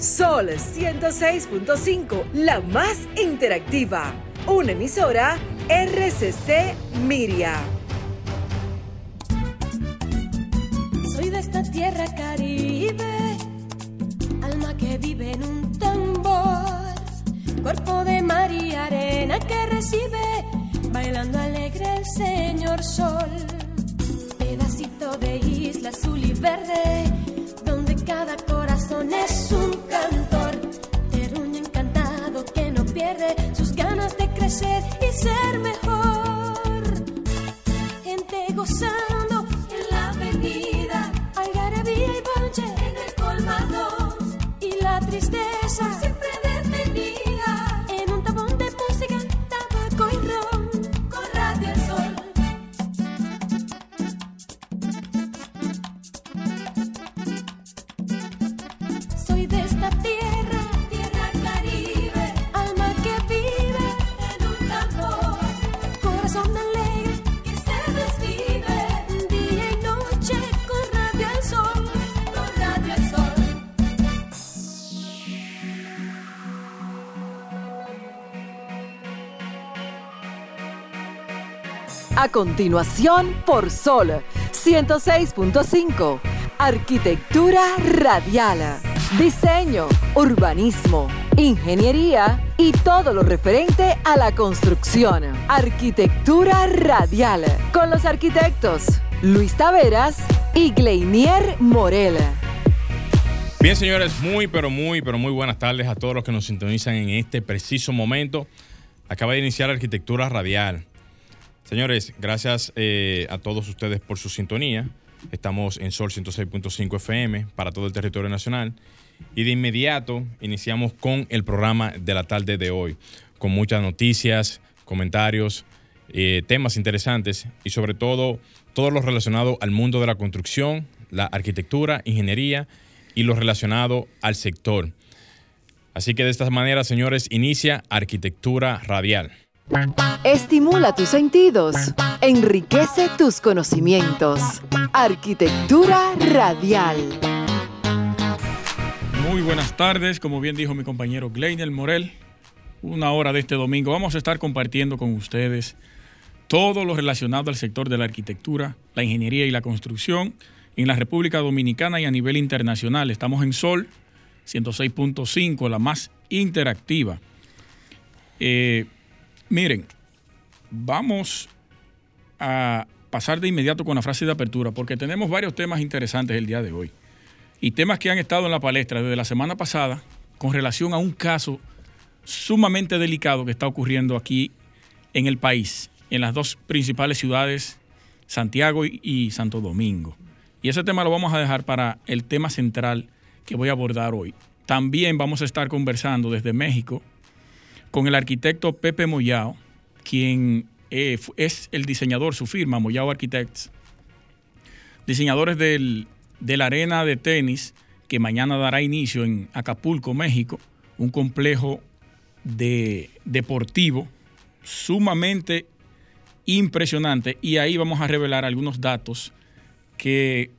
Sol 106.5, la más interactiva. Una emisora RCC Miria. Soy de esta tierra caribe, alma que vive en un tambor, cuerpo de mar y arena que recibe, bailando alegre el señor sol, pedacito de isla azul y verde, donde cada corazón es un crecer y ser mejor, continuación, por Sol 106.5, Arquitectura Radial, Diseño, Urbanismo, Ingeniería y todo lo referente a la construcción. Arquitectura Radial, con los arquitectos Luis Taveras y Gleinier Morel. Bien, señores, muy, pero muy, pero muy buenas tardes a todos los que nos sintonizan en este preciso momento. Acaba de iniciar Arquitectura Radial. Señores, gracias eh, a todos ustedes por su sintonía. Estamos en Sol 106.5 FM para todo el territorio nacional. Y de inmediato iniciamos con el programa de la tarde de hoy, con muchas noticias, comentarios, eh, temas interesantes y sobre todo todo lo relacionado al mundo de la construcción, la arquitectura, ingeniería y lo relacionado al sector. Así que de esta manera, señores, inicia Arquitectura Radial. Estimula tus sentidos, enriquece tus conocimientos. Arquitectura Radial. Muy buenas tardes, como bien dijo mi compañero Gleiner Morel, una hora de este domingo vamos a estar compartiendo con ustedes todo lo relacionado al sector de la arquitectura, la ingeniería y la construcción en la República Dominicana y a nivel internacional. Estamos en Sol 106.5, la más interactiva. Eh, miren, vamos a pasar de inmediato con la frase de apertura porque tenemos varios temas interesantes el día de hoy y temas que han estado en la palestra desde la semana pasada con relación a un caso sumamente delicado que está ocurriendo aquí en el país, en las dos principales ciudades, Santiago y, Santo Domingo. Y ese tema lo vamos a dejar para el tema central que voy a abordar hoy. También vamos a estar conversando desde México con el arquitecto Pepe Moyao, quien eh, es el diseñador, su firma, Moyao Architects, diseñadores del, de la arena de tenis que mañana dará inicio en Acapulco, México, un complejo de, deportivo sumamente impresionante y ahí vamos a revelar algunos datos que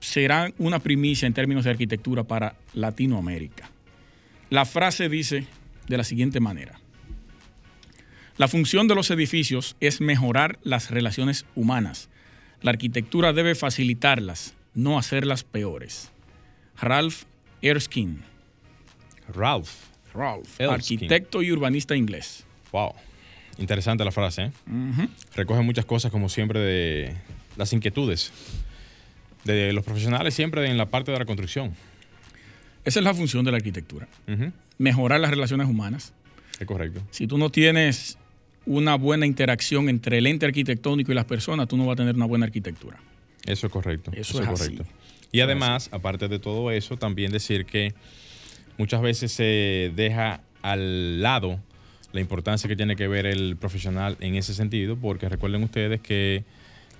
serán una primicia en términos de arquitectura para Latinoamérica. La frase dice de la siguiente manera. La función de los edificios es mejorar las relaciones humanas. La arquitectura debe facilitarlas, no hacerlas peores. Ralph Erskine. Ralph. Ralph, Erskine. arquitecto y urbanista inglés. Wow. Interesante la frase, ¿eh? Recoge muchas cosas, como siempre, de las inquietudes de los profesionales, siempre en la parte de la construcción. Esa es la función de la arquitectura. Mejorar las relaciones humanas. Es correcto. Si tú no tienes una buena interacción entre el ente arquitectónico y las personas, tú no vas a tener una buena arquitectura. Eso es correcto. Eso es así. Y además, aparte de todo eso, también decir que muchas veces se deja al lado la importancia que tiene que ver el profesional en ese sentido, porque recuerden ustedes que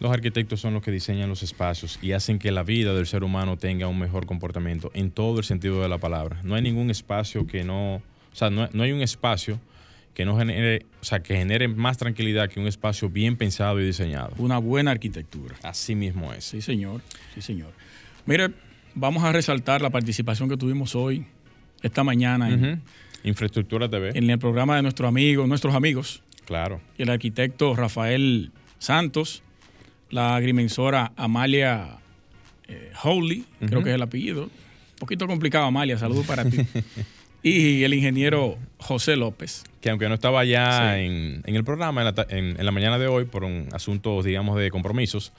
los arquitectos son los que diseñan los espacios y hacen que la vida del ser humano tenga un mejor comportamiento en todo el sentido de la palabra. No hay ningún espacio que no, o sea, no, no hay un espacio que no genere, o sea, que genere más tranquilidad que un espacio bien pensado y diseñado. Una buena arquitectura. Así mismo es. Sí, señor. Sí, señor. Mire, vamos a resaltar la participación que tuvimos hoy esta mañana en. Infraestructura TV. en el programa de nuestro amigo, nuestros amigos, Claro. el arquitecto Rafael Santos, la agrimensora Amalia eh, Howley, creo que es el apellido. Un poquito complicado, Amalia, saludos para ti. y el ingeniero José López. Que aunque no estaba ya Sí. en, en el programa en la, ta- en- en la mañana de hoy por un asunto, digamos, de compromisos,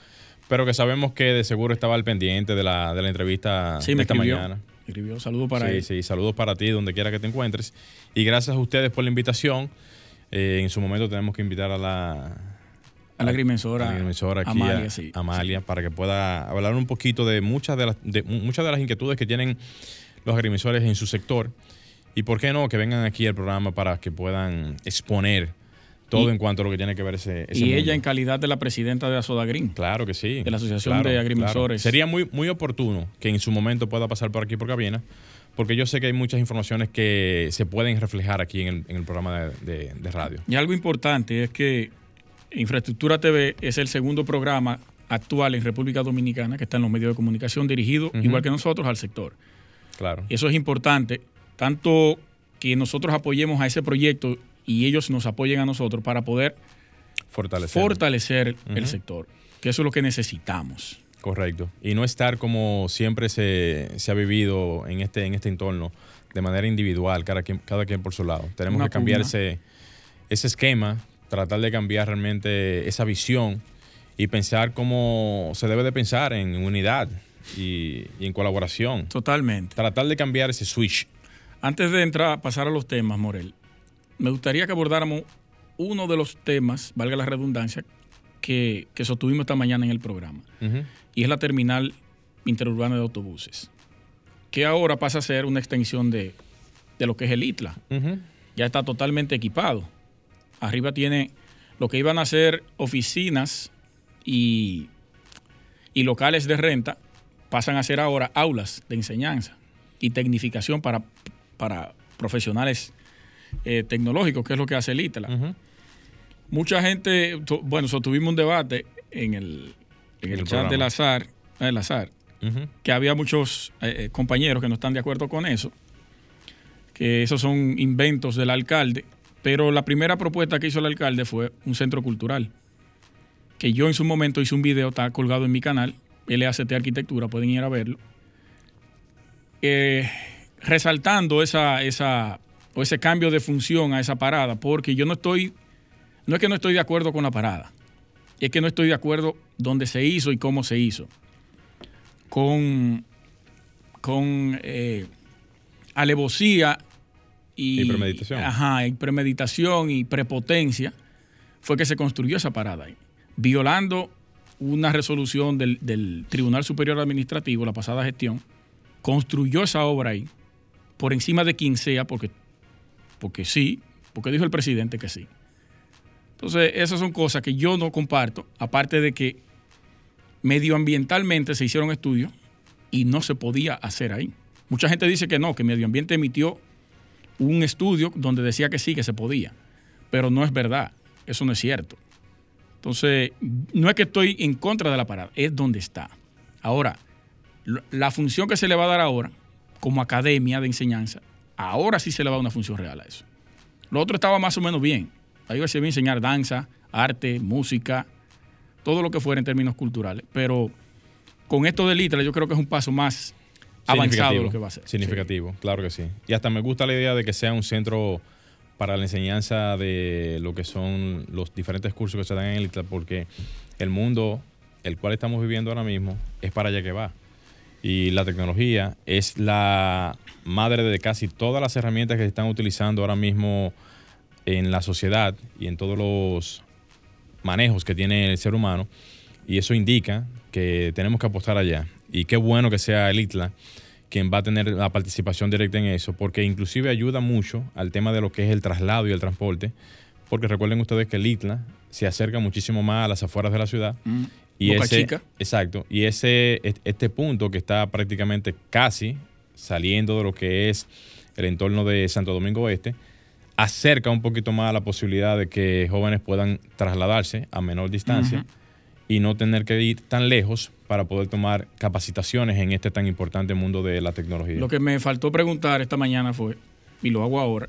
pero que sabemos que de seguro estaba al pendiente de la, de la entrevista Sí, de me esta escribió. mañana. escribió, saludos para sí, él. sí, saludos para ti donde quiera que te encuentres. Y gracias a ustedes por la invitación. Eh, en su momento tenemos que invitar a la, A la agrimensora, aquí, Amalia, a- sí. Amalia, para que pueda hablar un poquito de muchas de las, de muchas de las inquietudes que tienen los agrimensores en su sector. Y por qué no, que vengan aquí al programa para que puedan exponer todo Y- en cuanto a lo que tiene que ver ese, ese Y mundo. ella en calidad de la presidenta de Asodagrin. Claro que sí. de la Asociación de Agrimensores. Sería muy, muy oportuno que en su momento pueda pasar por aquí por cabina, porque yo sé que hay muchas informaciones que se pueden reflejar aquí en el, en el programa de, de- de radio. Y algo importante es que Infraestructura TV es el segundo programa actual en República Dominicana que está en los medios de comunicación dirigido, igual que nosotros, al sector. Claro. Y eso es importante, tanto que nosotros apoyemos a ese proyecto y ellos nos apoyen a nosotros para poder Fortalecer. fortalecer el sector, que eso es lo que necesitamos. Correcto. Y no estar como siempre se, se ha vivido en este, en este entorno, de manera individual, cada quien, cada quien por su lado. Tenemos Una que cambiar pugna. ese, ese esquema, tratar de cambiar realmente esa visión y pensar cómo se debe de pensar en unidad y, y en colaboración. Totalmente. Tratar de cambiar ese switch. Antes de entrar, pasar a los temas, Morel, me gustaría que abordáramos uno de los temas, valga la redundancia, que, que sostuvimos esta mañana en el programa, y es la terminal interurbana de autobuses, que ahora pasa a ser una extensión de, de lo que es el ITLA. Ya está totalmente equipado. Arriba tiene lo que iban a ser oficinas y, y locales de renta, pasan a ser ahora aulas de enseñanza y tecnificación para, para profesionales eh, tecnológicos, que es lo que hace el ITLA. Mucha gente, bueno, sostuvimos un debate en el, en el, el chat del azar, el azar, que había muchos eh, eh, compañeros que no están de acuerdo con eso, que esos son inventos del alcalde, pero la primera propuesta que hizo el alcalde fue un centro cultural, que yo en su momento hice un video, está colgado en mi canal, LACT Arquitectura, pueden ir a verlo, eh, resaltando esa, esa, o ese cambio de función a esa parada, porque yo no estoy, no es que no estoy de acuerdo con la parada, es que no estoy de acuerdo dónde se hizo y cómo se hizo. Con, con eh, alevosía y, Y premeditación. Ajá, y premeditación y prepotencia fue que se construyó esa parada ahí, violando una resolución del, del Tribunal Superior Administrativo, la pasada gestión, construyó esa obra ahí, por encima de quien sea, porque, porque sí, porque dijo el presidente que sí. Entonces, esas son cosas que yo no comparto, aparte de que medioambientalmente se hicieron estudios y no se podía hacer ahí. Mucha gente dice que no, que Medio Ambiente emitió un estudio donde decía que sí, que se podía, pero no es verdad, eso no es cierto. Entonces, no es que estoy en contra de la parada, es donde está. Ahora, la función que se le va a dar ahora, como academia de enseñanza, ahora sí se le va a dar una función real a eso. Lo otro estaba más o menos bien. Ahí se iba a enseñar danza, arte, música, todo lo que fuera en términos culturales. Pero con esto del ITRA yo creo que es un paso más avanzado lo que va a ser. Significativo, claro que sí. Y hasta me gusta la idea de que sea un centro para la enseñanza de lo que son los diferentes cursos que se dan en el ITLA, porque el mundo, el cual estamos viviendo ahora mismo, es para allá que va. Y la tecnología es la madre de casi todas las herramientas que se están utilizando ahora mismo en la sociedad y en todos los manejos que tiene el ser humano. Y eso indica que tenemos que apostar allá. Y qué bueno que sea el ITLA quien va a tener la participación directa en eso, porque inclusive ayuda mucho al tema de lo que es el traslado y el transporte, porque recuerden ustedes que el ITLA se acerca muchísimo más a las afueras de la ciudad. Mm. Y Boca ese, Chica. Exacto. Y ese, est- este punto que está prácticamente casi saliendo de lo que es el entorno de Santo Domingo Oeste, acerca un poquito más la posibilidad de que jóvenes puedan trasladarse a menor distancia y no tener que ir tan lejos para poder tomar capacitaciones en este tan importante mundo de la tecnología. Lo que me faltó preguntar esta mañana fue, y lo hago ahora,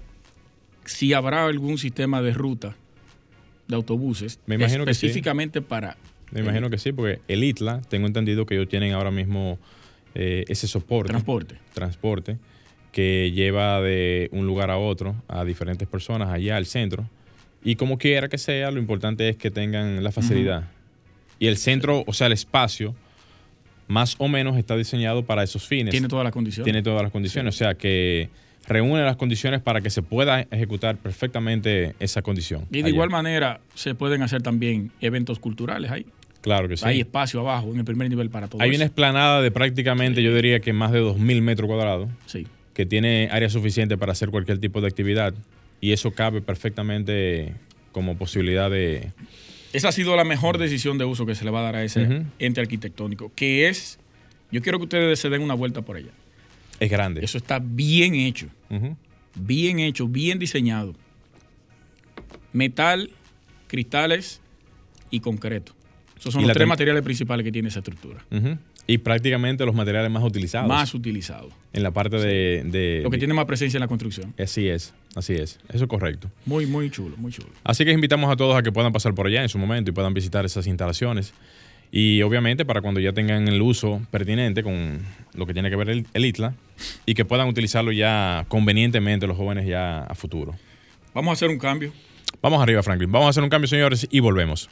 si habrá algún sistema de ruta de autobuses Me imagino que sí. específicamente para... Me imagino que sí, porque el ITLA, tengo entendido que ellos tienen ahora mismo eh, ese soporte. Transporte. Transporte que lleva de un lugar a otro a diferentes personas allá al centro. Y como quiera que sea, lo importante es que tengan la facilidad. Y el centro, o sea, el espacio, más o menos está diseñado para esos fines. Tiene todas las condiciones. Tiene todas las condiciones. O sea, que reúne las condiciones para que se pueda ejecutar perfectamente esa condición. Y de allá. igual manera se pueden hacer también eventos culturales ahí. Claro que sí. Hay espacio abajo en el primer nivel para todo Hay eso. una esplanada de prácticamente, yo diría que más de 2.000 metros cuadrados, Sí. que tiene área suficiente para hacer cualquier tipo de actividad. Y eso cabe perfectamente como posibilidad de... Esa ha sido la mejor decisión de uso que se le va a dar a ese ente arquitectónico, que es, yo quiero que ustedes se den una vuelta por allá. Es grande. Eso está bien hecho, bien hecho, bien diseñado. Metal, cristales y concreto. Esos son los tres materiales principales que tiene esa estructura. Y prácticamente los materiales más utilizados Más utilizado. en la parte de, de- Lo que tiene más presencia en la construcción. Así es, así es. Eso es correcto. Muy, muy chulo, muy chulo. Así que invitamos a todos a que puedan pasar por allá en su momento y puedan visitar esas instalaciones. Y obviamente para cuando ya tengan el uso pertinente con lo que tiene que ver el, el ITLA y que puedan utilizarlo ya convenientemente los jóvenes ya a futuro. Vamos a hacer un cambio. Vamos arriba, Franklin. Vamos a hacer un cambio, señores, y volvemos.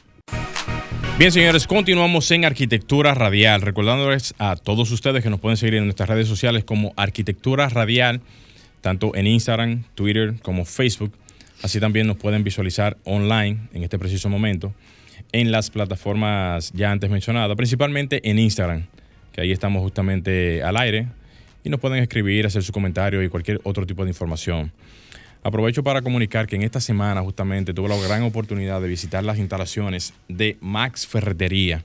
Bien, señores, continuamos en Arquitectura Radial. Recordándoles a todos ustedes que nos pueden seguir en nuestras redes sociales como Arquitectura Radial, tanto en Instagram, Twitter como Facebook. Así también nos pueden visualizar online en este preciso momento en las plataformas ya antes mencionadas, principalmente en Instagram, que ahí estamos justamente al aire y nos pueden escribir, hacer su comentario y cualquier otro tipo de información. Aprovecho para comunicar que en esta semana justamente tuve la gran oportunidad de visitar las instalaciones de Max Ferretería.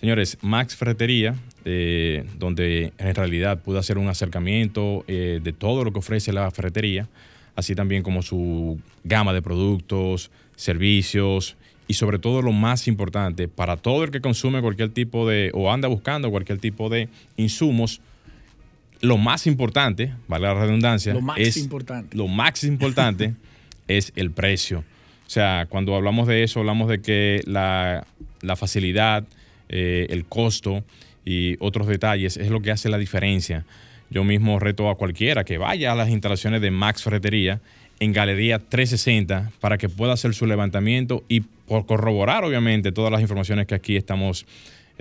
Señores, Max Ferretería, eh, donde en realidad pude hacer un acercamiento eh, de todo lo que ofrece la ferretería, así también como su gama de productos, servicios y sobre todo lo más importante, para todo el que consume cualquier tipo de o anda buscando cualquier tipo de insumos, lo más importante, vale la redundancia, Lo más es importante. lo más importante es el precio. O sea, cuando hablamos de eso, hablamos de que la, la facilidad, eh, el costo y otros detalles es lo que hace la diferencia. Yo mismo reto a cualquiera que vaya a las instalaciones de Max Ferretería en Galería 360 para que pueda hacer su levantamiento y por corroborar, obviamente, todas las informaciones que aquí estamos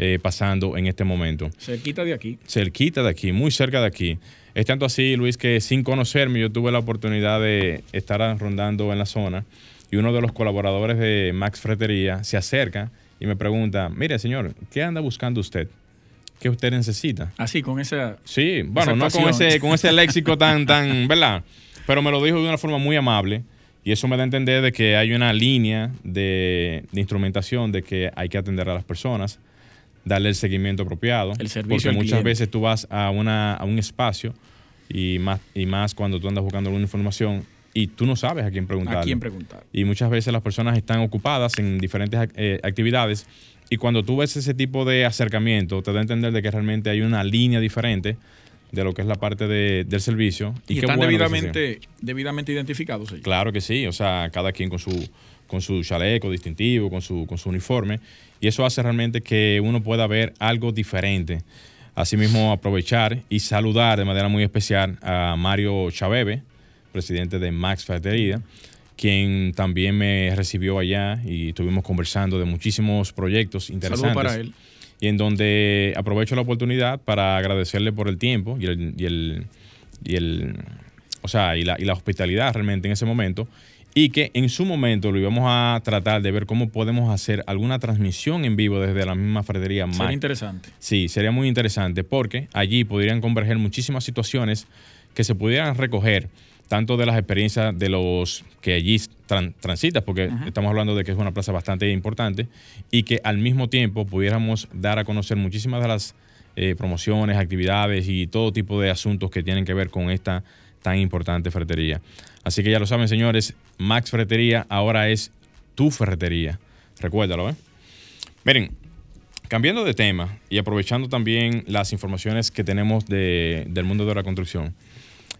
eh, pasando en este momento Se quita de aquí. cerquita de aquí, muy cerca de aquí. Es tanto así, Luis, que sin conocerme yo tuve la oportunidad de estar rondando en la zona y uno de los colaboradores de Max Fretería se acerca y me pregunta, mire señor, ¿qué anda buscando usted? ¿Qué usted necesita? Así, con esa... Sí, bueno, Esa no con ese, con ese léxico tan, tan, ¿verdad? Pero me lo dijo de una forma muy amable y eso me da a entender de que hay una línea de, de instrumentación de que hay que atender a las personas, darle el seguimiento apropiado. El servicio Porque muchas cliente. veces tú vas a, una, a un espacio y más, y más cuando tú andas buscando alguna información y tú no sabes a quién preguntar. ¿A quién preguntar? Y muchas veces las personas están ocupadas en diferentes eh, actividades y cuando tú ves ese tipo de acercamiento te da a entender de que realmente hay una línea diferente de lo que es la parte de- del servicio. Y, qué están bueno debidamente, debidamente identificados ellos. Claro que sí, o sea, cada quien con su, con su chaleco distintivo, con su, con su uniforme, y eso hace realmente que uno pueda ver algo diferente. Asimismo, aprovechar y saludar de manera muy especial a Mario Chavebe, presidente de Max Ferretería, quien también me recibió allá y estuvimos conversando de muchísimos proyectos interesantes. Saludos para él. Y en donde aprovecho la oportunidad para agradecerle por el tiempo y el, y el, y el- o sea, y la, y la hospitalidad realmente en ese momento. Y que en su momento lo íbamos a tratar de ver cómo podemos hacer alguna transmisión en vivo desde la misma Sería Mac. interesante. Sí, sería muy interesante porque allí podrían converger muchísimas situaciones que se pudieran recoger, tanto de las experiencias de los que allí tran- transitas, porque estamos hablando de que es una plaza bastante importante, y que al mismo tiempo pudiéramos dar a conocer muchísimas de las eh, promociones, actividades y todo tipo de asuntos que tienen que ver con esta tan importante ferretería. Así que ya lo saben, señores, Max Ferretería ahora es tu ferretería. Recuérdalo, ¿eh? Miren, cambiando de tema y aprovechando también las informaciones que tenemos de, del mundo de la construcción,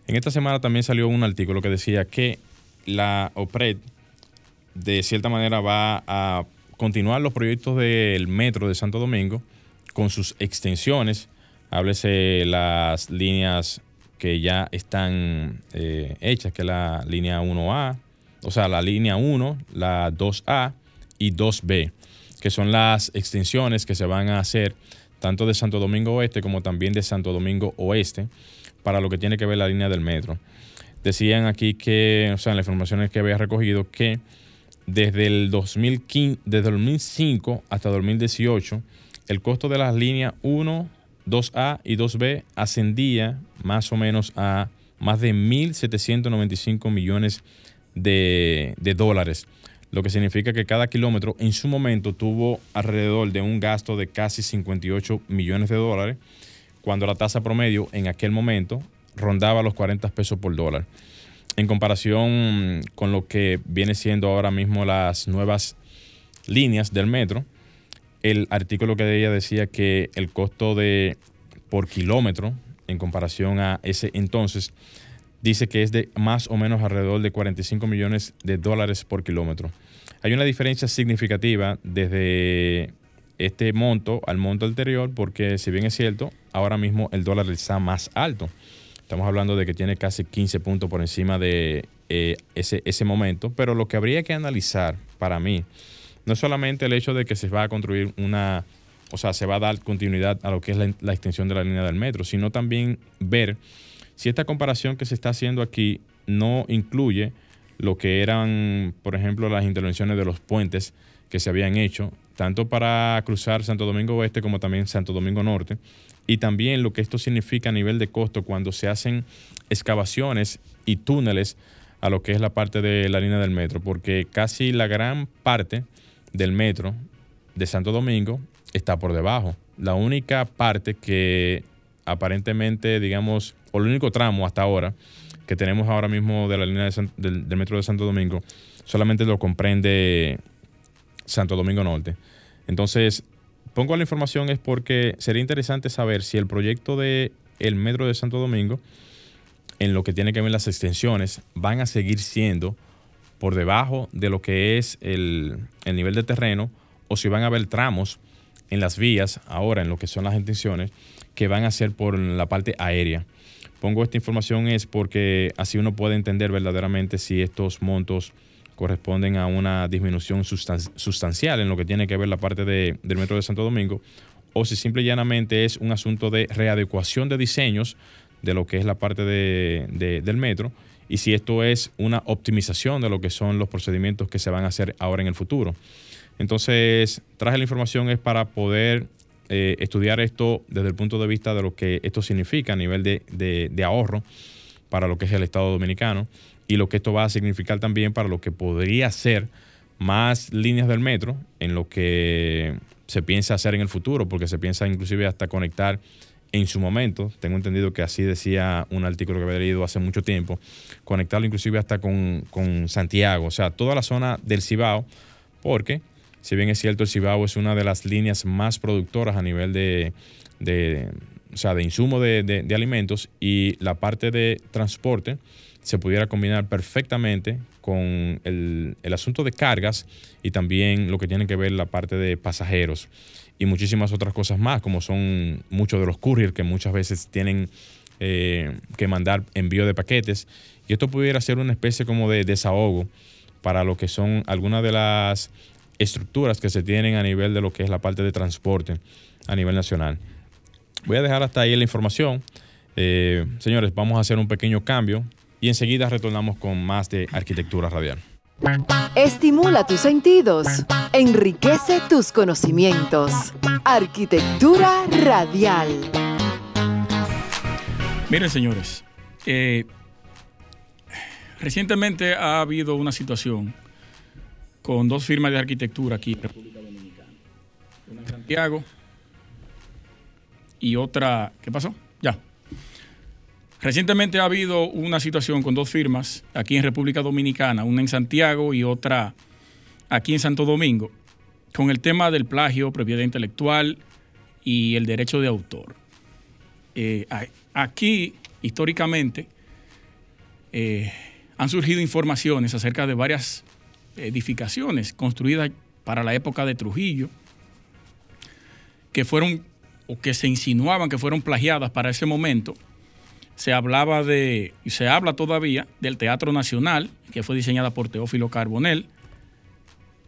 en esta semana también salió un artículo que decía que la OPRED de cierta manera va a continuar los proyectos del metro de Santo Domingo con sus extensiones, háblese las líneas que ya están eh, hechas, que es la línea 1A, o sea, la línea 1, la 2A y 2B, que son las extensiones que se van a hacer tanto de Santo Domingo Oeste como también de Santo Domingo Oeste para lo que tiene que ver la línea del metro. Decían aquí que, o sea, en las informaciones que había recogido, que desde el 2015, desde 2005 hasta 2018, el costo de las líneas 1, 2A y 2B ascendía más o menos a más de 1.795 millones de, de dólares, lo que significa que cada kilómetro en su momento tuvo alrededor de un gasto de casi 58 millones de dólares, cuando la tasa promedio en aquel momento rondaba los 40 pesos por dólar. En comparación con lo que viene siendo ahora mismo las nuevas líneas del metro, el artículo que ella decía que el costo de por kilómetro en comparación a ese entonces dice que es de más o menos alrededor de 45 millones de dólares por kilómetro. Hay una diferencia significativa desde este monto al monto anterior porque si bien es cierto, ahora mismo el dólar está más alto. Estamos hablando de que tiene casi 15 puntos por encima de eh, ese, ese momento, pero lo que habría que analizar para mí no solamente el hecho de que se va a construir una, o sea, se va a dar continuidad a lo que es la, la extensión de la línea del metro, sino también ver si esta comparación que se está haciendo aquí no incluye lo que eran, por ejemplo, las intervenciones de los puentes que se habían hecho, tanto para cruzar Santo Domingo Oeste como también Santo Domingo Norte, y también lo que esto significa a nivel de costo cuando se hacen excavaciones y túneles a lo que es la parte de la línea del metro, porque casi la gran parte del metro de Santo Domingo está por debajo. La única parte que aparentemente, digamos, o el único tramo hasta ahora que tenemos ahora mismo de la línea del, del metro de Santo Domingo, solamente lo comprende Santo Domingo Norte. Entonces, pongo la información es porque sería interesante saber si el proyecto de el metro de Santo Domingo, en lo que tiene que ver las extensiones, van a seguir siendo por debajo de lo que es el, el nivel de terreno o si van a haber tramos en las vías, ahora en lo que son las extensiones, que van a ser por la parte aérea. Pongo esta información es porque así uno puede entender verdaderamente si estos montos corresponden a una disminución sustancial en lo que tiene que ver la parte del metro de Santo Domingo, o si simple y llanamente es un asunto de readecuación de diseños de lo que es la parte del metro, y si esto es una optimización de lo que son los procedimientos que se van a hacer ahora en el futuro. Entonces, traje la información es para poder eh, estudiar esto desde el punto de vista de lo que esto significa a nivel de ahorro para lo que es el Estado Dominicano y lo que esto va a significar también para lo que podría ser más líneas del metro en lo que se piensa hacer en el futuro, porque se piensa inclusive hasta conectar en su momento, tengo entendido que así decía un artículo que había leído hace mucho tiempo, conectarlo inclusive hasta con, Santiago, o sea, toda la zona del Cibao, porque si bien es cierto, el Cibao es una de las líneas más productoras a nivel de, de o sea, de insumo de, de alimentos y la parte de transporte, se pudiera combinar perfectamente con el, asunto de cargas y también lo que tiene que ver la parte de pasajeros y muchísimas otras cosas más, como son muchos de los couriers que muchas veces tienen eh, que mandar envío de paquetes. Y esto pudiera ser una especie como de desahogo para lo que son algunas de las estructuras que se tienen a nivel de lo que es la parte de transporte a nivel nacional. Voy a dejar hasta ahí la información. Eh, señores, vamos a hacer un pequeño cambio y enseguida retornamos con más de arquitectura radial. Estimula tus sentidos, enriquece tus conocimientos. Arquitectura radial. Miren, señores, eh, recientemente ha habido una situación con dos firmas de arquitectura aquí en República Dominicana. Una en Santiago y otra. ¿Qué pasó? Ya. Recientemente ha habido una situación con dos firmas aquí en República Dominicana, una en Santiago y otra aquí en Santo Domingo, con el tema del plagio, propiedad intelectual y el derecho de autor. Eh, aquí, históricamente, eh, han surgido informaciones acerca de varias edificaciones construidas para la época de Trujillo, que fueron o que se insinuaban que fueron plagiadas para ese momento. Se hablaba de, y se habla todavía, del Teatro Nacional, que fue diseñada por Teófilo Carbonell.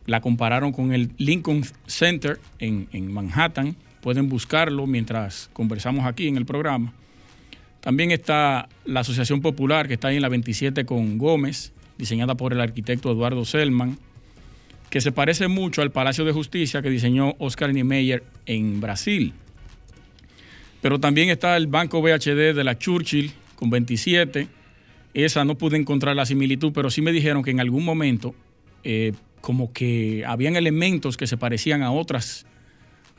La compararon con el Lincoln Center en, en Manhattan. Pueden buscarlo mientras conversamos aquí en el programa. También está la Asociación Popular, que está en la 27 con Gómez, diseñada por el arquitecto Eduardo Selman que se parece mucho al Palacio de Justicia que diseñó Oscar Niemeyer en Brasil. Pero también está el Banco BHD de la Churchill con 27. Esa no pude encontrar la similitud, pero sí me dijeron que en algún momento eh, como que habían elementos que se parecían a otras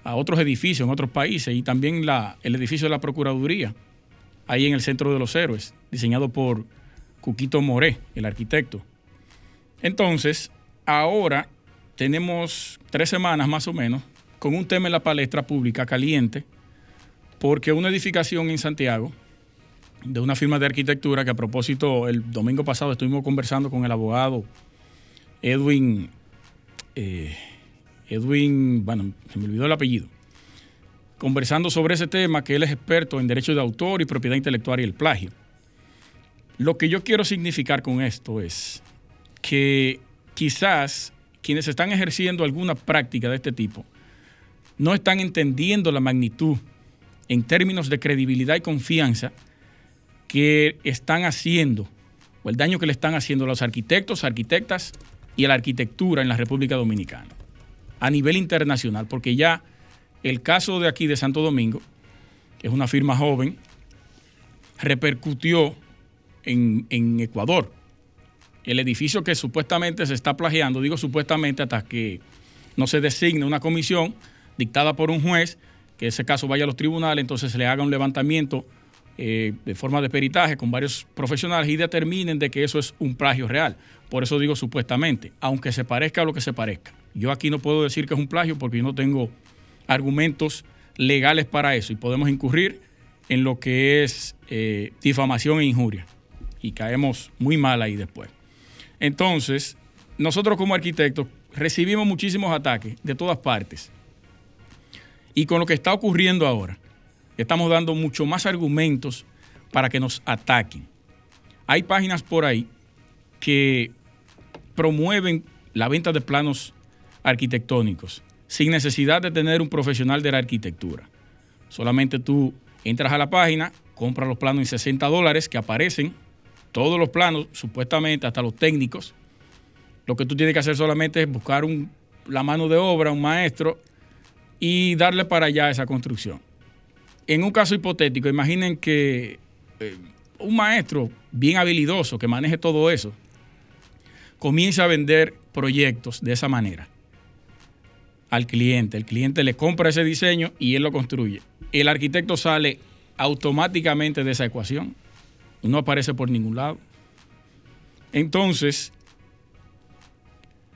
a otros edificios en otros países y también la, el edificio de la Procuraduría, ahí en el Centro de los Héroes, diseñado por Cuquito Moré, el arquitecto. Entonces, ahora tenemos tres semanas más o menos con un tema en la palestra pública caliente, porque una edificación en Santiago de una firma de arquitectura que a propósito el domingo pasado estuvimos conversando con el abogado Edwin, eh, Edwin, bueno, se me olvidó el apellido, conversando sobre ese tema, que él es experto en derecho de autor y propiedad intelectual y el plagio. Lo que yo quiero significar con esto es que quizás quienes están ejerciendo alguna práctica de este tipo no están entendiendo la magnitud en términos de credibilidad y confianza que están haciendo o el daño que le están haciendo a los arquitectos, arquitectas y a la arquitectura en la República Dominicana a nivel internacional, porque ya el caso de aquí de Santo Domingo, que es una firma joven, repercutió en, en Ecuador. El edificio que supuestamente se está plagiando, digo supuestamente hasta que no se designe una comisión dictada por un juez, que ese caso vaya a los tribunales, entonces se le haga un levantamiento eh, de forma de peritaje con varios profesionales y determinen de que eso es un plagio real. Por eso digo supuestamente, aunque se parezca a lo que se parezca. Yo aquí no puedo decir que es un plagio porque yo no tengo argumentos legales para eso y podemos incurrir en lo que es eh, difamación e injuria. Y caemos muy mal ahí después. Entonces, nosotros como arquitectos recibimos muchísimos ataques de todas partes. Y con lo que está ocurriendo ahora, estamos dando mucho más argumentos para que nos ataquen. Hay páginas por ahí que promueven la venta de planos arquitectónicos sin necesidad de tener un profesional de la arquitectura. Solamente tú entras a la página, compras los planos en 60 dólares que aparecen todos los planos, supuestamente hasta los técnicos, lo que tú tienes que hacer solamente es buscar la mano de obra, un maestro, y darle para allá esa construcción. En un caso hipotético, imaginen que eh, un maestro bien habilidoso que maneje todo eso, comienza a vender proyectos de esa manera al cliente. El cliente le compra ese diseño y él lo construye. El arquitecto sale automáticamente de esa ecuación no aparece por ningún lado. Entonces,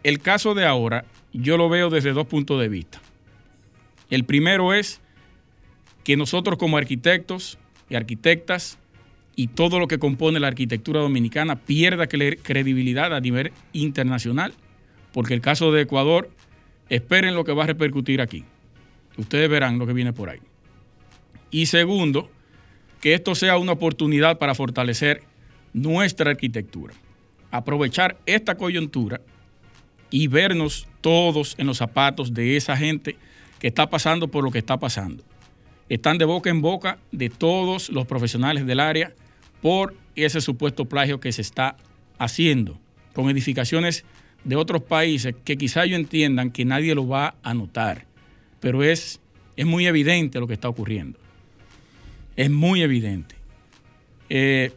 el caso de ahora, yo lo veo desde dos puntos de vista. El primero es que nosotros como arquitectos y arquitectas y todo lo que compone la arquitectura dominicana pierda credibilidad a nivel internacional, porque el caso de Ecuador, esperen lo que va a repercutir aquí. Ustedes verán lo que viene por ahí. Y segundo, que esto sea una oportunidad para fortalecer nuestra arquitectura. Aprovechar esta coyuntura y vernos todos en los zapatos de esa gente está pasando por lo que está pasando. Están de boca en boca de todos los profesionales del área por ese supuesto plagio que se está haciendo con edificaciones de otros países que quizá ellos entiendan que nadie lo va a notar, pero es, es muy evidente lo que está ocurriendo. Es muy evidente. Eh,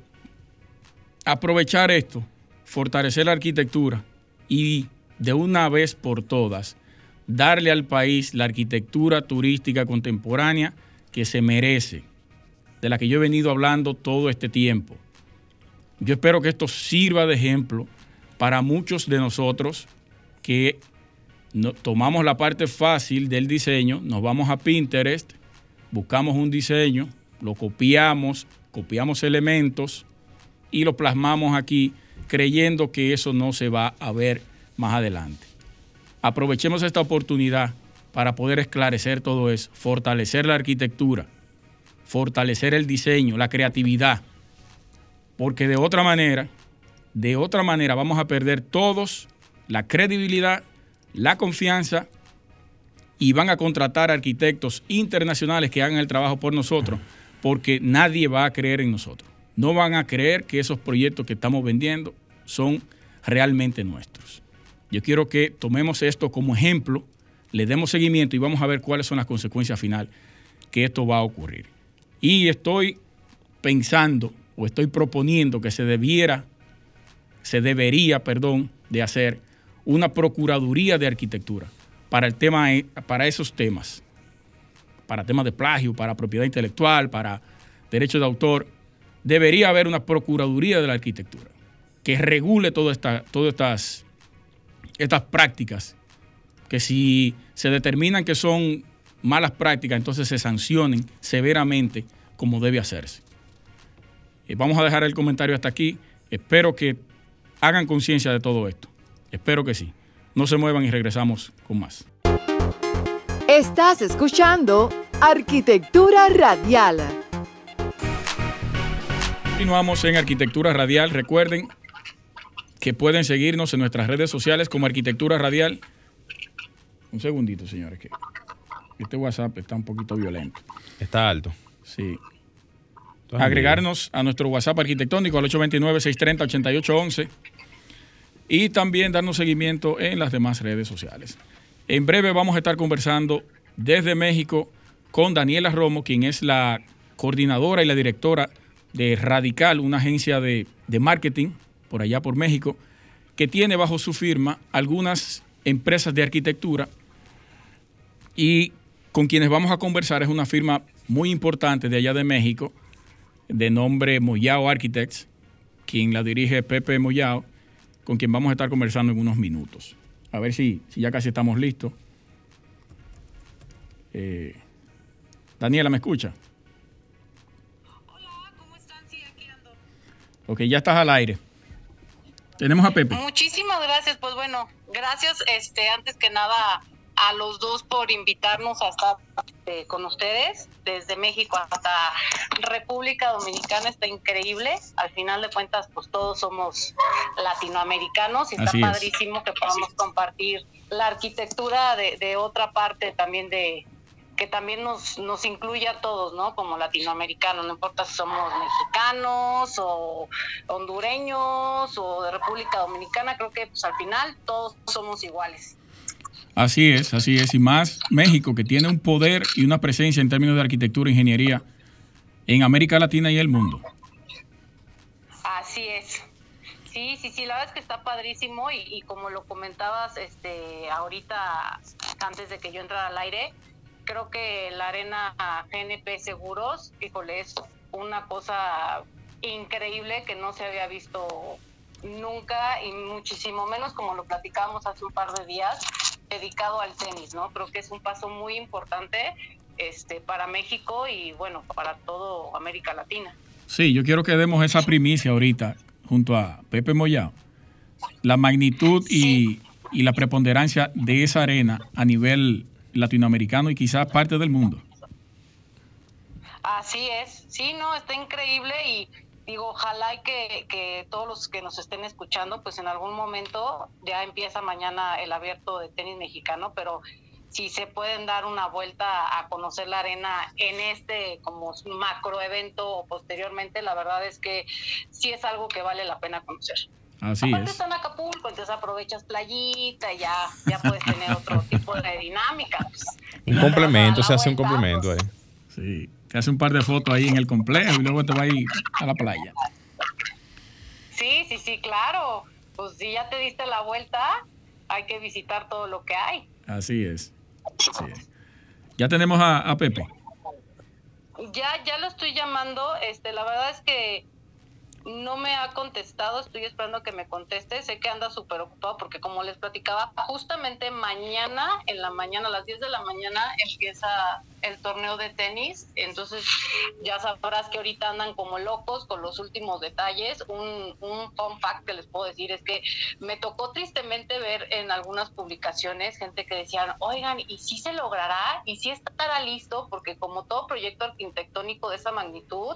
aprovechar esto, fortalecer la arquitectura y de una vez por todas darle al país la arquitectura turística contemporánea que se merece, de la que yo he venido hablando todo este tiempo. Yo espero que esto sirva de ejemplo para muchos de nosotros que no- tomamos la parte fácil del diseño, nos vamos a Pinterest, buscamos un diseño, lo copiamos, copiamos elementos y lo plasmamos aquí creyendo que eso no se va a ver más adelante. Aprovechemos esta oportunidad para poder esclarecer todo eso, fortalecer la arquitectura, fortalecer el diseño, la creatividad, porque de otra manera, de otra manera vamos a perder todos la credibilidad, la confianza y van a contratar arquitectos internacionales que hagan el trabajo por nosotros, porque nadie va a creer en nosotros. No van a creer que esos proyectos que estamos vendiendo son realmente nuestros. Yo quiero que tomemos esto como ejemplo, le demos seguimiento y vamos a ver cuáles son las consecuencias finales que esto va a ocurrir. Y estoy pensando o estoy proponiendo que se debiera, se debería, perdón, de hacer una procuraduría de arquitectura para el tema, para esos temas, para temas de plagio, para propiedad intelectual, para derechos de autor. Debería haber una procuraduría de la arquitectura que regule todas estas, estas prácticas, que si se determinan que son malas prácticas, entonces se sancionen severamente como debe hacerse. Eh, vamos a dejar el comentario hasta aquí. Espero que hagan conciencia de todo esto. Espero que sí. No se muevan y regresamos con más. Estás escuchando Arquitectura Radial. Continuamos en Arquitectura Radial. Recuerden que pueden seguirnos en nuestras redes sociales como Arquitectura Radial. Un segundito, señores, que este WhatsApp está un poquito violento. Está alto. Sí. Agregarnos a nuestro WhatsApp arquitectónico al 829-630-8811 y también darnos seguimiento en las demás redes sociales. En breve vamos a estar conversando desde México con Daniela Romo, quien es la coordinadora y la directora de Radical, una agencia de, de marketing por allá por México, que tiene bajo su firma algunas empresas de arquitectura y con quienes vamos a conversar es una firma muy importante de allá de México, de nombre Moyao Architects, quien la dirige Pepe Moyao, con quien vamos a estar conversando en unos minutos. A ver si, si ya casi estamos listos. Eh, Daniela, ¿me escucha? Hola, ¿cómo están? Sí, aquí ando. Ok, ya estás al aire. Tenemos a Pepe. Muchísimas gracias. Pues bueno, gracias este antes que nada a los dos por invitarnos a estar eh, con ustedes desde México hasta República Dominicana está increíble. Al final de cuentas, pues todos somos latinoamericanos y está Así es. padrísimo que podamos compartir la arquitectura de, de otra parte también de que también nos, nos incluye a todos, ¿no? Como latinoamericanos, no importa si somos mexicanos o hondureños o de República Dominicana, creo que pues al final todos somos iguales. Así es, así es. Y más México, que tiene un poder y una presencia en términos de arquitectura e ingeniería en América Latina y el mundo. Así es. Sí, sí, sí, la verdad es que está padrísimo y, y como lo comentabas este ahorita antes de que yo entrara al aire, creo que la arena GNP Seguros, híjole, es una cosa increíble que no se había visto nunca y muchísimo menos como lo platicábamos hace un par de días, dedicado al tenis, ¿no? Creo que es un paso muy importante este para México y bueno, para todo América Latina. Sí, yo quiero que demos esa primicia ahorita junto a Pepe Moyao. La magnitud y, y la preponderancia de esa arena a nivel latinoamericano y quizás parte del mundo. Así es, sí, no, está increíble y digo, ojalá y que, que todos los que nos estén escuchando, pues en algún momento ya empieza mañana el abierto de tenis mexicano, pero si se pueden dar una vuelta a conocer la arena en este como macro evento o posteriormente, la verdad es que sí es algo que vale la pena conocer. Así Aparte es. está en Acapulco, entonces aprovechas playita y ya, ya puedes tener otro tipo de dinámica. pues. Un complemento, se hace un complemento ahí. pues, Sí. Te hace un par de fotos ahí en el complejo y luego te va a ir a la playa. Sí, sí, sí, claro. Pues si ya te diste la vuelta, hay que visitar todo lo que hay. Así es. Así es. Ya tenemos a, a Pepe. Ya, ya lo estoy llamando. Este, la verdad es que no me ha contestado, estoy esperando que me conteste, sé que anda súper ocupado porque como les platicaba, justamente mañana, en la mañana, a las 10 de la mañana, empieza el torneo de tenis, entonces ya sabrás que ahorita andan como locos con los últimos detalles. Un, un fun fact que les puedo decir es que me tocó tristemente ver en algunas publicaciones gente que decían, oigan, ¿y si se logrará? ¿Y si estará listo? Porque como todo proyecto arquitectónico de esa magnitud,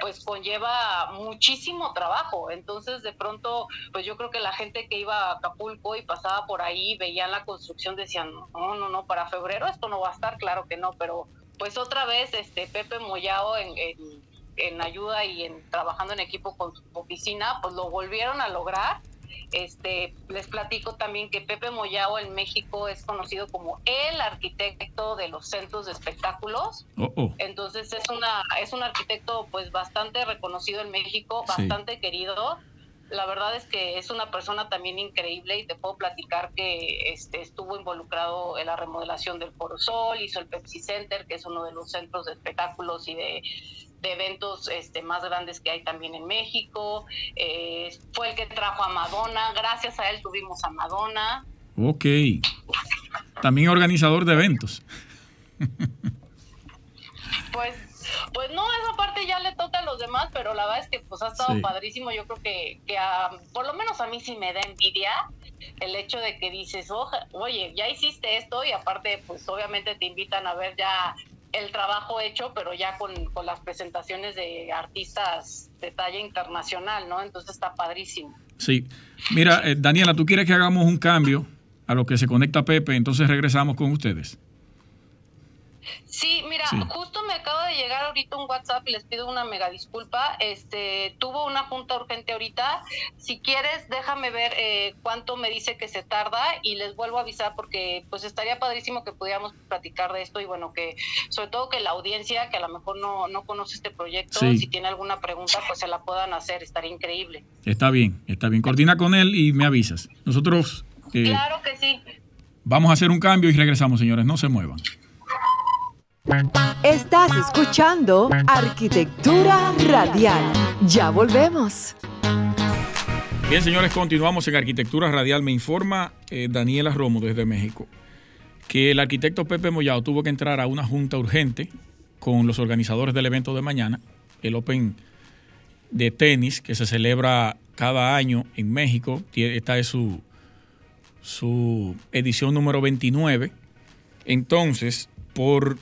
pues conlleva muchísimo trabajo. Entonces, de pronto, pues yo creo que la gente que iba a Acapulco y pasaba por ahí, veían la construcción, decían, no, no, no, para febrero esto no va a estar, claro que no, pero pues otra vez este Pepe Moyao en, en, ayuda y en trabajando en equipo con su oficina, pues lo volvieron a lograr. Este, les platico también que Pepe Moyao en México es conocido como el arquitecto de los centros de espectáculos. Oh, oh. Entonces es una es un arquitecto pues bastante reconocido en México, bastante querido la verdad es que es una persona también increíble y te puedo platicar que este, estuvo involucrado en la remodelación del Foro Sol, hizo el Pepsi Center, que es uno de los centros de espectáculos y de, eventos este, más grandes que hay también en México. Eh, fue el que trajo a Madonna, gracias a él tuvimos a Madonna. Ok. También organizador de eventos. Pues pues no, esa parte ya le toca a los demás, pero la verdad es que pues ha estado padrísimo. Yo creo que, que por lo menos a mí sí me da envidia el hecho de que dices, oye, ya hiciste esto y aparte pues obviamente te invitan a ver ya el trabajo hecho, pero ya con, las presentaciones de artistas de talla internacional, ¿no? Entonces está padrísimo. Sí. Mira, eh, Daniela, ¿tú quieres que hagamos un cambio a lo que se conecta Pepe? Entonces regresamos con ustedes. Sí, mira, justo me acaba de llegar ahorita un WhatsApp y les pido una mega disculpa. Este, tuvo una junta urgente ahorita. Si quieres, déjame ver eh, cuánto me dice que se tarda y les vuelvo a avisar porque pues estaría padrísimo que pudiéramos platicar de esto y bueno, que sobre todo que la audiencia que a lo mejor no, no conoce este proyecto, si tiene alguna pregunta, pues se la puedan hacer, estaría increíble. Está bien, está bien. Coordina con él y me avisas. Nosotros... Eh, claro que sí. Vamos a hacer un cambio y regresamos, señores. No se muevan. Estás escuchando Arquitectura Radial. Ya volvemos. Bien, señores, continuamos en Arquitectura Radial. Me informa eh, Daniela Romo desde México que el arquitecto Pepe Moyao tuvo que entrar a una junta urgente con los organizadores del evento de mañana, el Open de tenis que se celebra cada año en México. Esta es su, su edición número 29. Entonces, por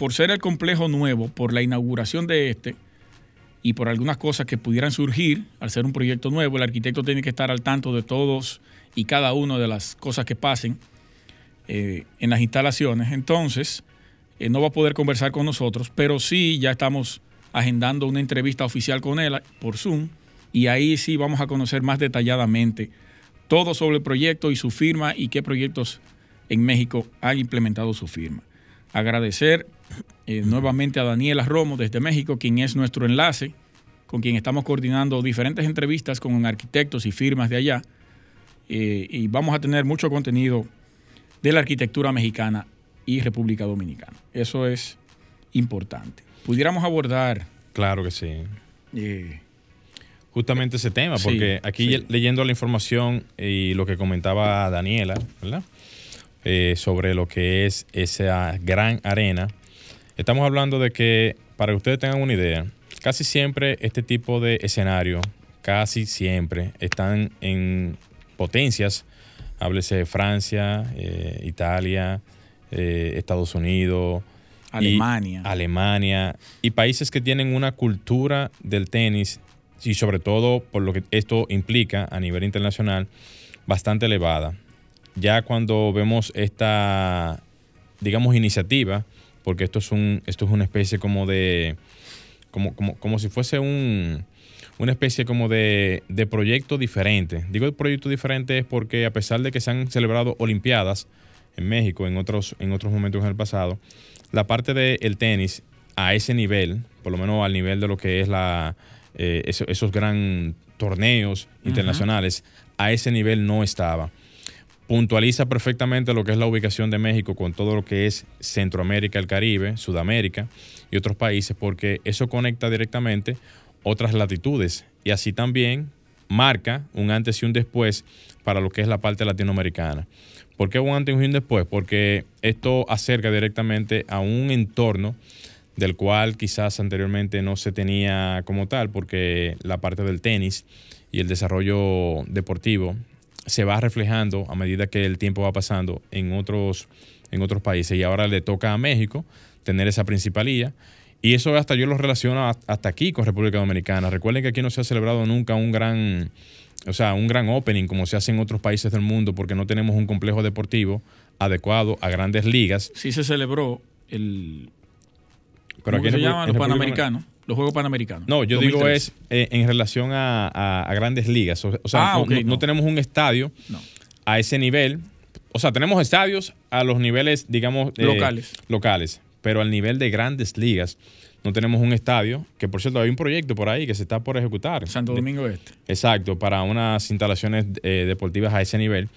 por ser el complejo nuevo, por la inauguración de este y por algunas cosas que pudieran surgir al ser un proyecto nuevo, el arquitecto tiene que estar al tanto de todos y cada una de las cosas que pasen eh, en las instalaciones. Entonces, eh, no va a poder conversar con nosotros, pero sí ya estamos agendando una entrevista oficial con él por Zoom y ahí sí vamos a conocer más detalladamente todo sobre el proyecto y su firma y qué proyectos en México han implementado su firma. Agradecer eh, nuevamente a Daniela Romo desde México, quien es nuestro enlace, con quien estamos coordinando diferentes entrevistas con arquitectos y firmas de allá. Eh, y vamos a tener mucho contenido de la arquitectura mexicana y República Dominicana. Eso es importante. Pudiéramos abordar. Claro que sí. Eh, Justamente ese tema, porque aquí leyendo la información y lo que comentaba Daniela, ¿verdad? Sobre lo que es esa gran arena Estamos hablando de que, para que ustedes tengan una idea, casi siempre este tipo de escenario, casi siempre, están en potencias, háblese Francia, eh, Italia, eh, Estados Unidos, Alemania. Y Alemania y países que tienen una cultura del tenis y sobre todo por lo que esto implica a nivel internacional bastante elevada. Ya cuando vemos esta, digamos, iniciativa, porque esto es, un, esto es una especie como de, como, como, como si fuese un, una especie como de, de proyecto diferente. Digo proyecto diferente es porque a pesar de que se han celebrado Olimpiadas en México en otros, en otros momentos en el pasado, la parte del tenis a ese nivel, por lo menos al nivel de lo que es la, eh, esos, esos gran torneos internacionales, a ese nivel no estaba puntualiza perfectamente lo que es la ubicación de México con todo lo que es Centroamérica, el Caribe, Sudamérica y otros países, porque eso conecta directamente otras latitudes y así también marca un antes y un después para lo que es la parte latinoamericana. ¿Por qué un antes y un después? Porque esto acerca directamente a un entorno del cual quizás anteriormente no se tenía como tal, porque la parte del tenis y el desarrollo deportivo se va reflejando a medida que el tiempo va pasando en otros, en otros países. Y ahora le toca a México tener esa principalía. Y eso hasta yo lo relaciono hasta aquí con República Dominicana. Recuerden que aquí no se ha celebrado nunca un gran, o sea, un gran opening como se hace en otros países del mundo porque no tenemos un complejo deportivo adecuado a grandes ligas. Sí se celebró el... Pero ¿Cómo se llaman los panamericanos? Los Juegos Panamericanos. No, yo digo es eh, en relación a, grandes ligas. O, sea, ah, no, tenemos un estadio a ese nivel. O sea, tenemos estadios a los niveles, digamos, eh, locales. locales pero al nivel de grandes ligas no tenemos un estadio, que por cierto hay un proyecto por ahí que se está por ejecutar. Santo Domingo Este. Exacto, para unas instalaciones eh, deportivas a ese nivel,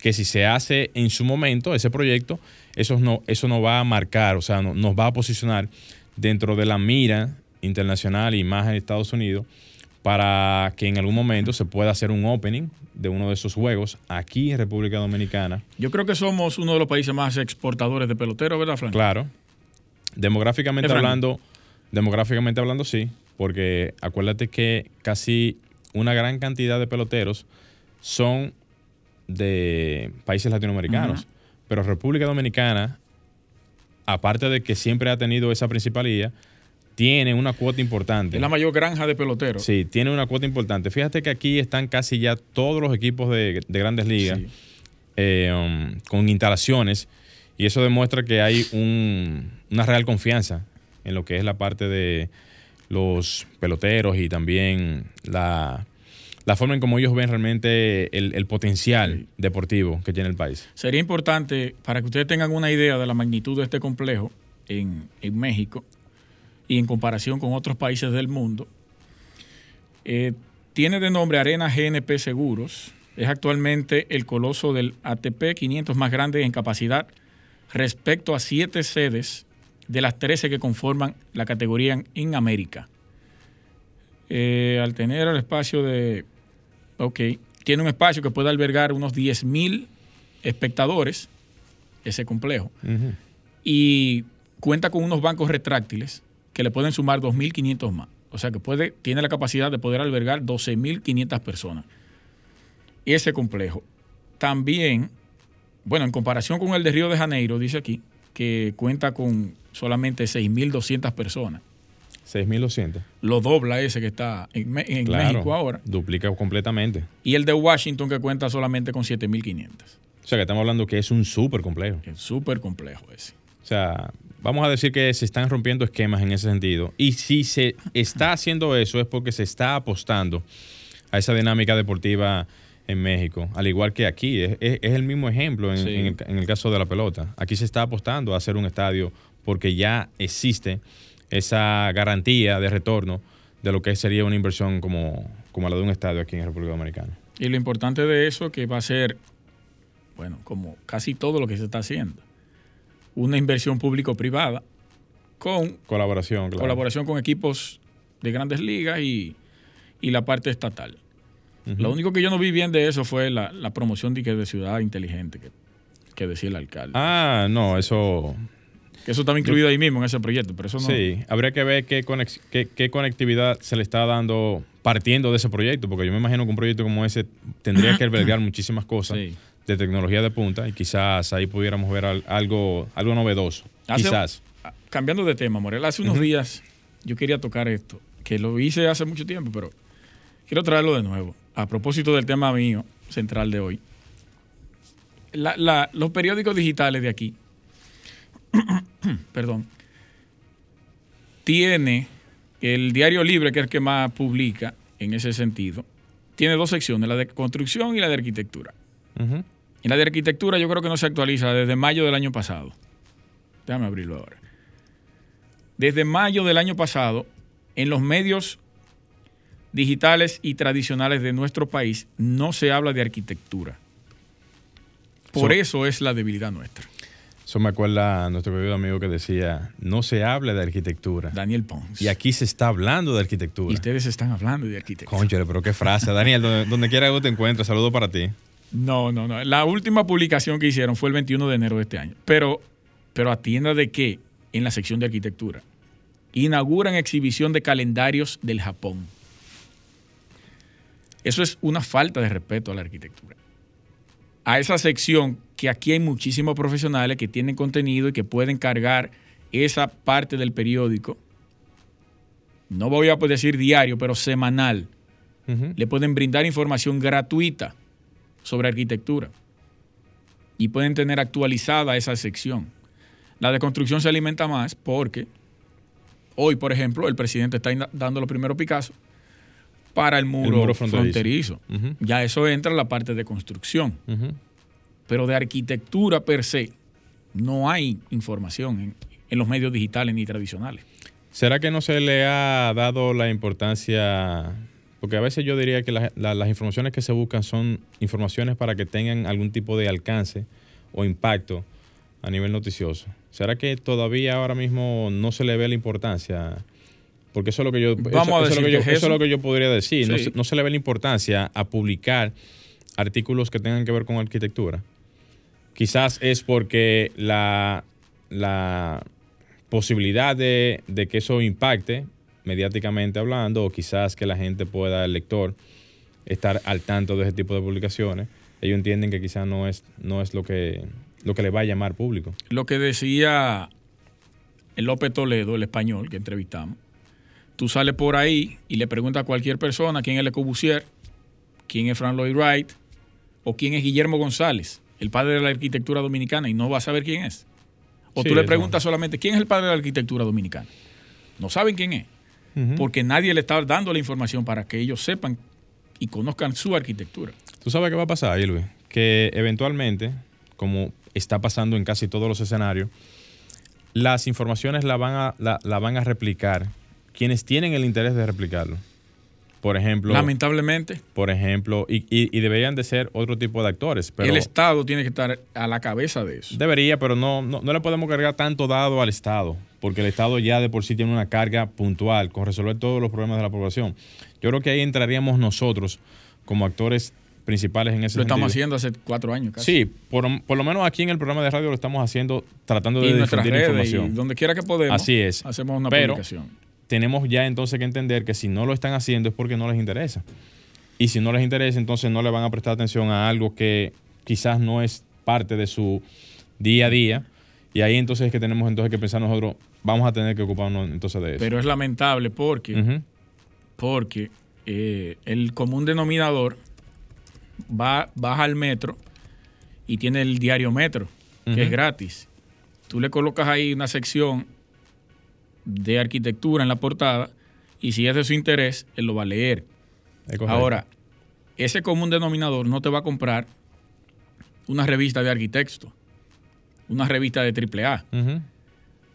que si se hace en su momento ese proyecto, eso no, eso no va a marcar, o sea, nos va a posicionar dentro de la mira internacional y más en Estados Unidos para que en algún momento se pueda hacer un opening de uno de esos juegos aquí en República Dominicana. Yo creo que somos uno de los países más exportadores de peloteros, ¿verdad, Frank? Claro, Demográficamente hablando, demográficamente hablando sí, porque acuérdate que casi una gran cantidad de peloteros son de países latinoamericanos, pero República Dominicana, aparte de que siempre ha tenido esa principalía, tiene una cuota importante. Es la mayor granja de peloteros. Sí, tiene una cuota importante. Fíjate que aquí están casi ya todos los equipos de, grandes ligas eh, um, con instalaciones y eso demuestra que hay una real confianza en lo que es la parte de los peloteros y también la, forma en cómo ellos ven realmente el, potencial deportivo que tiene el país. Sería importante, para que ustedes tengan una idea de la magnitud de este complejo en, México y en comparación con otros países del mundo, eh, tiene de nombre Arena GNP Seguros. Es actualmente el coloso del ATP 500 más grande en capacidad respecto a siete sedes de las 13 que conforman la categoría en América. Eh, al tener el espacio de... Ok, tiene un espacio que puede albergar unos 10.000 espectadores, ese complejo, y cuenta con unos bancos retráctiles que le pueden sumar 2.500 más. O sea que puede, tiene la capacidad de poder albergar 12.500 personas. Ese complejo. También bueno, en comparación con el de Río de Janeiro, dice aquí, que cuenta con solamente 6.200 personas. 6.200. Lo dobla ese que está en, México ahora. Duplica completamente. Y el de Washington que cuenta solamente con 7.500. O sea que estamos hablando que es un súper complejo. Es súper complejo ese. O sea, vamos a decir que se están rompiendo esquemas en ese sentido. Y si se está haciendo eso es porque se está apostando a esa dinámica deportiva en México, al igual que aquí. Es, el mismo ejemplo en, el, caso de la pelota. Aquí se está apostando a hacer un estadio porque ya existe esa garantía de retorno de lo que sería una inversión como, como la de un estadio aquí en República Dominicana. Y lo importante de eso que va a ser, bueno, como casi todo lo que se está haciendo, una inversión público-privada con colaboración, colaboración con equipos de grandes ligas y, y la parte estatal. Lo único que yo no vi bien de eso fue la, promoción de, que de ciudad inteligente que, decía el alcalde. Ah, no, eso... Que eso estaba incluido ahí mismo en ese proyecto, pero eso no... Sí, habría que ver qué, qué, conectividad se le está dando partiendo de ese proyecto, porque yo me imagino que un proyecto como ese tendría que albergar muchísimas cosas de tecnología de punta y quizás ahí pudiéramos ver algo, algo novedoso. quizás. Cambiando de tema, Morel, hace unos días yo quería tocar esto, que lo hice hace mucho tiempo, pero quiero traerlo de nuevo a propósito del tema mío central de hoy, los periódicos digitales de aquí, perdón, tiene el diario libre, que es el que más publica en ese sentido, tiene dos secciones, la de construcción y la de arquitectura. Y la de arquitectura yo creo que no se actualiza desde mayo del año pasado. Déjame abrirlo ahora. Desde mayo del año pasado, en los medios digitales y tradicionales de nuestro país, no se habla de arquitectura. Por eso es la debilidad nuestra. Eso me acuerda a nuestro querido amigo que decía, no se hable de arquitectura. Daniel Pons. Y aquí se está hablando de arquitectura. Y ustedes están hablando de arquitectura. Conchale, pero qué frase. Daniel, donde, donde quiera que te encuentres, saludo para ti. No, no, no. La última publicación que hicieron fue el 21 de enero de este año. Pero, pero atienda de qué en la sección de arquitectura. Inauguran exhibición de calendarios del Japón. Eso es una falta de respeto a la arquitectura. A esa sección que aquí hay muchísimos profesionales que tienen contenido y que pueden cargar esa parte del periódico. No voy a decir diario, pero semanal. Le pueden brindar información gratuita sobre arquitectura y pueden tener actualizada esa sección. La de construcción se alimenta más porque hoy, por ejemplo, el presidente está dando los primeros Picasso para el muro, muro fronterizo. Ya eso entra en la parte de construcción, pero de arquitectura per se no hay información en, en los medios digitales ni tradicionales. ¿Será que no se le ha dado la importancia? Porque a veces yo diría que la- la- las informaciones que se buscan son informaciones para que tengan algún tipo de alcance o impacto a nivel noticioso. ¿Será que todavía ahora mismo no se le ve la importancia? Porque eso es lo que yo, Vamos eso, a eso que yo, eso es lo que yo podría decir. No, Sí. no se le ve la importancia a publicar artículos que tengan que ver con arquitectura. Quizás es porque la, la posibilidad de, de que eso impacte mediáticamente hablando, o quizás que la gente pueda, el lector, estar al tanto de ese tipo de publicaciones, ellos entienden que quizás no es, no es lo, que, lo que le va a llamar público. Lo que decía el López Toledo, el español que entrevistamos, tú sales por ahí y le preguntas a cualquier persona quién es Le Corbusier, quién es Frank Lloyd Wright o quién es Guillermo González, el padre de la arquitectura dominicana, y no vas a saber quién es. O Sí, tú le preguntas solamente quién es el padre de la arquitectura dominicana. No saben quién es, porque nadie le está dando la información para que ellos sepan y conozcan su arquitectura. ¿Tú sabes qué va a pasar ahí, Luis? Que eventualmente, como está pasando en casi todos los escenarios, las informaciones la van a, la, la van a replicar quienes tienen el interés de replicarlo. Por ejemplo, Lamentablemente, por ejemplo, y, y- y deberían de ser otro tipo de actores. Pero el Estado tiene que estar a la cabeza de eso. Debería, pero no, no, no le podemos cargar tanto dado al Estado, porque el Estado ya de por sí tiene una carga puntual con resolver todos los problemas de la población. Yo creo que ahí entraríamos nosotros como actores principales en ese Lo estamos sentido. haciendo hace cuatro años casi. Sí, por, por lo menos aquí en el programa de radio lo estamos haciendo, tratando y de nuestras difundir redes, y información. donde quiera que podemos, Así es. hacemos una Pero- publicación. Tenemos ya entonces que entender que si no lo están haciendo es porque no les interesa. Y si no les interesa, entonces no le van a prestar atención a algo que quizás no es parte de su día a día. Y ahí entonces es que tenemos entonces que pensar nosotros, vamos a tener que ocuparnos entonces de eso. Pero es lamentable porque, porque eh, el común denominador va, baja al metro y tiene el diario metro, que es gratis. Tú le colocas ahí una sección de arquitectura en la portada y si es de su interés, él lo va a leer. Ahora, ese común denominador no te va a comprar una revista de arquitecto, una revista de AAA. Ujú.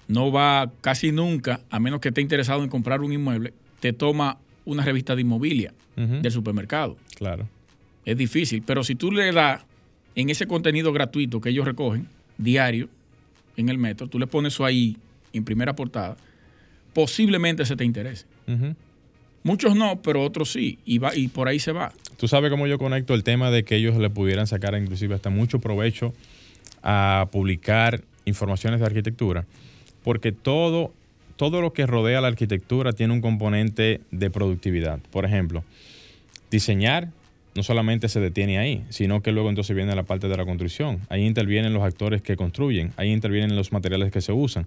No va casi nunca, a menos que esté interesado en comprar un inmueble, te toma una revista de inmobilia Ujú. del supermercado. Claro. Es difícil, pero si tú le das en ese contenido gratuito que ellos recogen, diario, en el metro, tú le pones eso ahí en primera portada, posiblemente se te interese. Muchos no, pero otros sí, y, va, y por ahí se va. Tú sabes cómo yo conecto el tema de que ellos le pudieran sacar inclusive hasta mucho provecho a publicar informaciones de arquitectura, porque todo, todo lo que rodea la arquitectura tiene un componente de productividad. Por ejemplo, diseñar no solamente se detiene ahí, sino que luego entonces viene la parte de la construcción. Ahí intervienen los actores que construyen, ahí intervienen los materiales que se usan.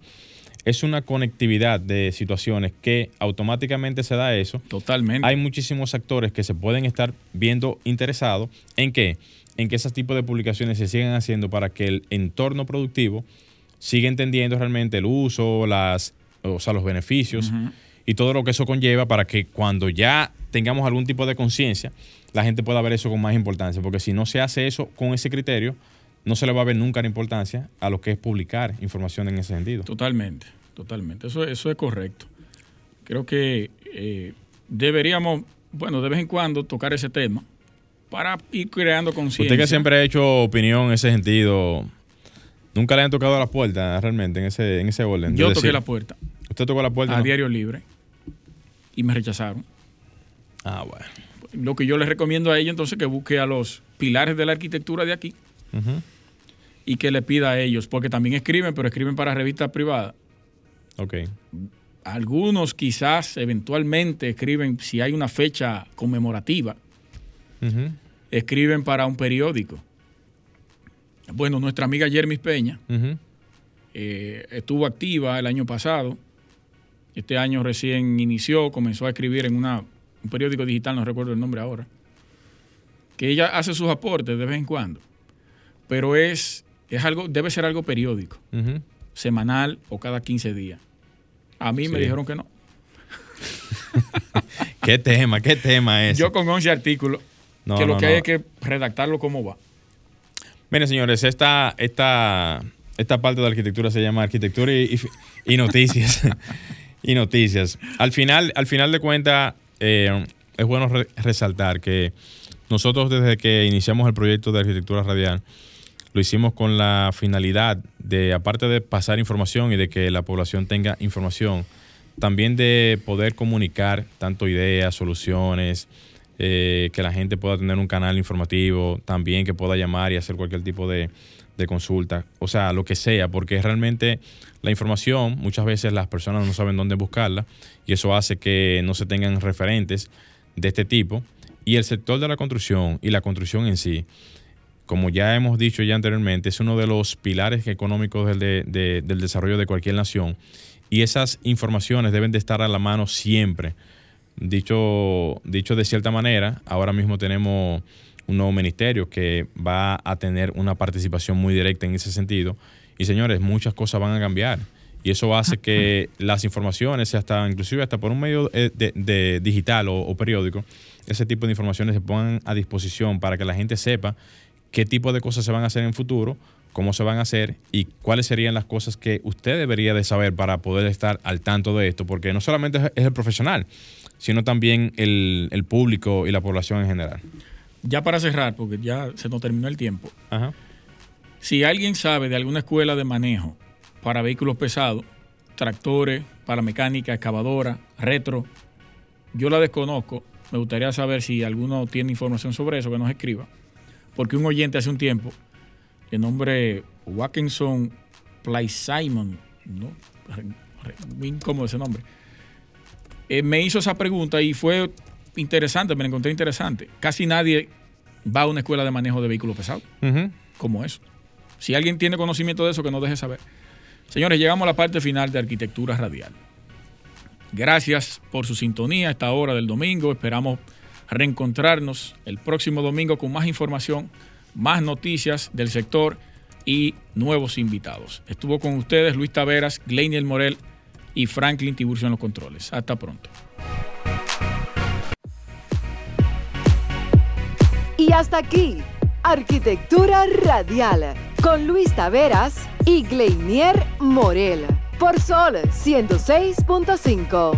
Es una conectividad de situaciones que automáticamente se da eso Totalmente. hay muchísimos actores que se pueden estar viendo interesados en que en que esos tipos de publicaciones se sigan haciendo para que el entorno productivo siga entendiendo realmente el uso, las, o sea, los beneficios y todo lo que eso conlleva para que cuando ya tengamos algún tipo de conciencia, la gente pueda ver eso con más importancia, porque si no se hace eso con ese criterio, no se le va a ver nunca la importancia a lo que es publicar información en ese sentido. Totalmente, totalmente. Eso, eso es correcto. Creo que eh, deberíamos, bueno, de vez en cuando tocar ese tema para ir creando conciencia. Usted que siempre ha hecho opinión en ese sentido, Nunca le han tocado la puerta realmente en ese, en ese orden. Yo toqué decir- la puerta Usted tocó la puerta. a ¿no? Diario Libre y me rechazaron. Ah, bueno. Lo que yo les recomiendo a ellos entonces que busque a los pilares de la arquitectura de aquí y que le pida a ellos, porque también escriben, pero escriben para revistas privadas. Ok. Algunos quizás eventualmente escriben, si hay una fecha conmemorativa, escriben para un periódico. Bueno, nuestra amiga Jermis Peña eh, estuvo activa el año pasado. Este año recién inició, comenzó a escribir en una, un periódico digital, no recuerdo el nombre ahora. Que ella hace sus aportes de vez en cuando. Pero es, es algo, debe ser algo periódico, semanal o cada 15 días. A mí me dijeron que no. ¿Qué tema? ¿Qué tema es? Yo con 11 artículos, No, que lo no, que no. hay es que redactarlo como va. Miren, señores, esta, esta, esta parte de arquitectura se llama arquitectura y, noticias. y noticias. Al final, al final de cuentas, eh, es bueno re- resaltar que nosotros desde que iniciamos el proyecto de arquitectura radial, lo hicimos con la finalidad de, aparte de pasar información y de que la población tenga información, también de poder comunicar tanto ideas, soluciones, eh, que la gente pueda tener un canal informativo, también que pueda llamar y hacer cualquier tipo de, consulta, o sea, lo que sea, porque realmente la información muchas veces las personas no saben dónde buscarla y eso hace que no se tengan referentes de este tipo. Y el sector de la construcción y la construcción en sí, como ya hemos dicho ya anteriormente, es uno de los pilares económicos del, de- de- del desarrollo de cualquier nación. Y esas informaciones deben de estar a la mano siempre. Dicho, dicho de cierta manera, ahora mismo tenemos un nuevo ministerio que va a tener una participación muy directa en ese sentido. Y señores, muchas cosas van a cambiar. Y eso hace que las informaciones, hasta inclusive hasta por un medio eh, de, de digital o, o periódico, ese tipo de informaciones se pongan a disposición para que la gente sepa qué tipo de cosas se van a hacer en el futuro, cómo se van a hacer y cuáles serían las cosas que usted debería de saber para poder estar al tanto de esto, porque no solamente es- el profesional, sino también el, el público y la población en general. Ya para cerrar, porque ya se nos terminó el tiempo. Ajá. Si alguien sabe de alguna escuela de manejo para vehículos pesados, tractores, para mecánica, excavadora, retro, yo la desconozco. Me gustaría saber si alguno tiene información sobre eso, que nos escriba. Porque un oyente hace un tiempo, de nombre Watkinson Play Simon, ¿no? Muy incómodo ese nombre. Eh, me hizo esa pregunta y fue interesante, me la encontré interesante. Casi nadie va a una escuela de manejo de vehículos pesados como eso. Si alguien tiene conocimiento de eso, que nos deje saber. Señores, llegamos a la parte final de Arquitectura Radial. Gracias por su sintonía a esta hora del domingo. Esperamos reencontrarnos el próximo domingo con más información, más noticias del sector y nuevos invitados. Estuvo con ustedes Luis Taveras, Gleiniel Morel y Franklin Tiburcio en los controles. Hasta pronto. Y hasta aquí, Arquitectura Radial, con Luis Taveras y Gleinier Morel, por Sol 106.5.